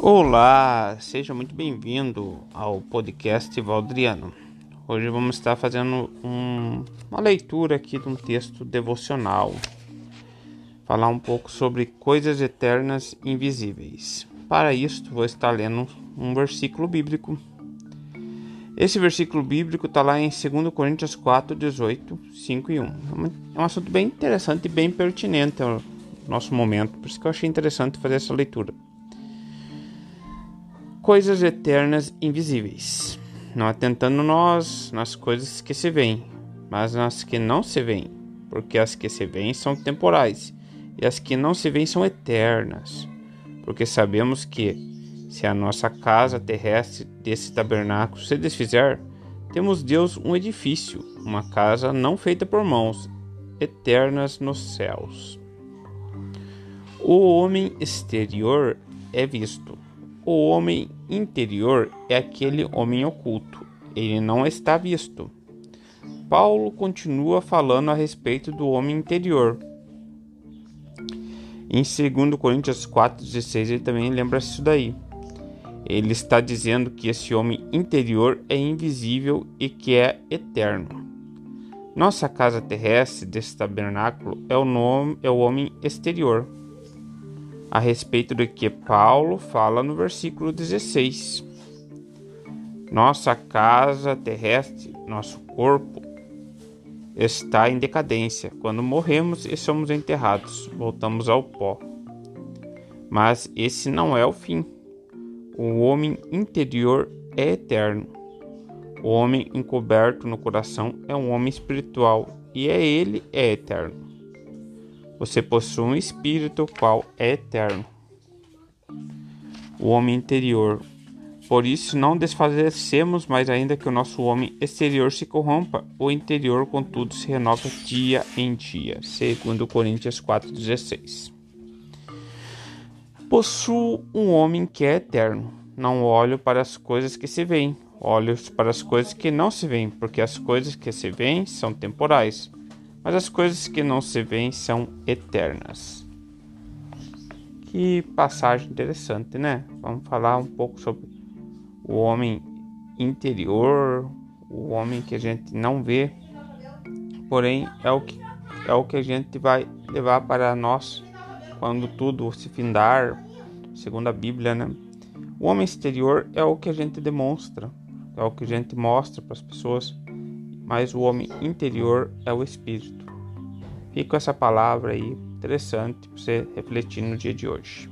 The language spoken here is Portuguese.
Olá, seja muito bem-vindo ao podcast Valdriano. Hoje vamos estar fazendo um, uma leitura aqui de um texto devocional. Falar um pouco sobre coisas eternas invisíveis. Para isso, vou estar lendo um versículo bíblico. Esse versículo bíblico está lá em 2 Coríntios 4, 18, 5 e 1. É um assunto bem interessante e bem pertinente ao nosso momento, por isso que eu achei interessante fazer essa leitura coisas eternas invisíveis, não atentando nós nas coisas que se veem, mas nas que não se veem, porque as que se veem são temporais, e as que não se veem são eternas. Porque sabemos que, se a nossa casa terrestre desse tabernáculo se desfizer, temos Deus um edifício, uma casa não feita por mãos, eternas nos céus. O homem exterior é visto, o homem interior é aquele homem oculto, ele não está visto. Paulo continua falando a respeito do homem interior. Em 2 Coríntios 4,16 ele também lembra isso daí. Ele está dizendo que esse homem interior é invisível e que é eterno. Nossa casa terrestre desse tabernáculo é o, nome, é o homem exterior a respeito do que Paulo fala no versículo 16. Nossa casa terrestre, nosso corpo, está em decadência. Quando morremos e somos enterrados, voltamos ao pó. Mas esse não é o fim. O homem interior é eterno. O homem encoberto no coração é um homem espiritual e é ele é eterno. Você possui um espírito qual é eterno. O homem interior. Por isso não desfalecemos, mas ainda que o nosso homem exterior se corrompa, o interior, contudo, se renova dia em dia. Segundo Coríntios 4:16. Possuo um homem que é eterno. Não olho para as coisas que se veem, olho para as coisas que não se veem, porque as coisas que se veem são temporais mas as coisas que não se veem são eternas. Que passagem interessante, né? Vamos falar um pouco sobre o homem interior, o homem que a gente não vê, porém é o que é o que a gente vai levar para nós quando tudo se findar, segundo a Bíblia, né? O homem exterior é o que a gente demonstra, é o que a gente mostra para as pessoas mas o homem interior é o espírito. Fica essa palavra aí interessante para você refletir no dia de hoje.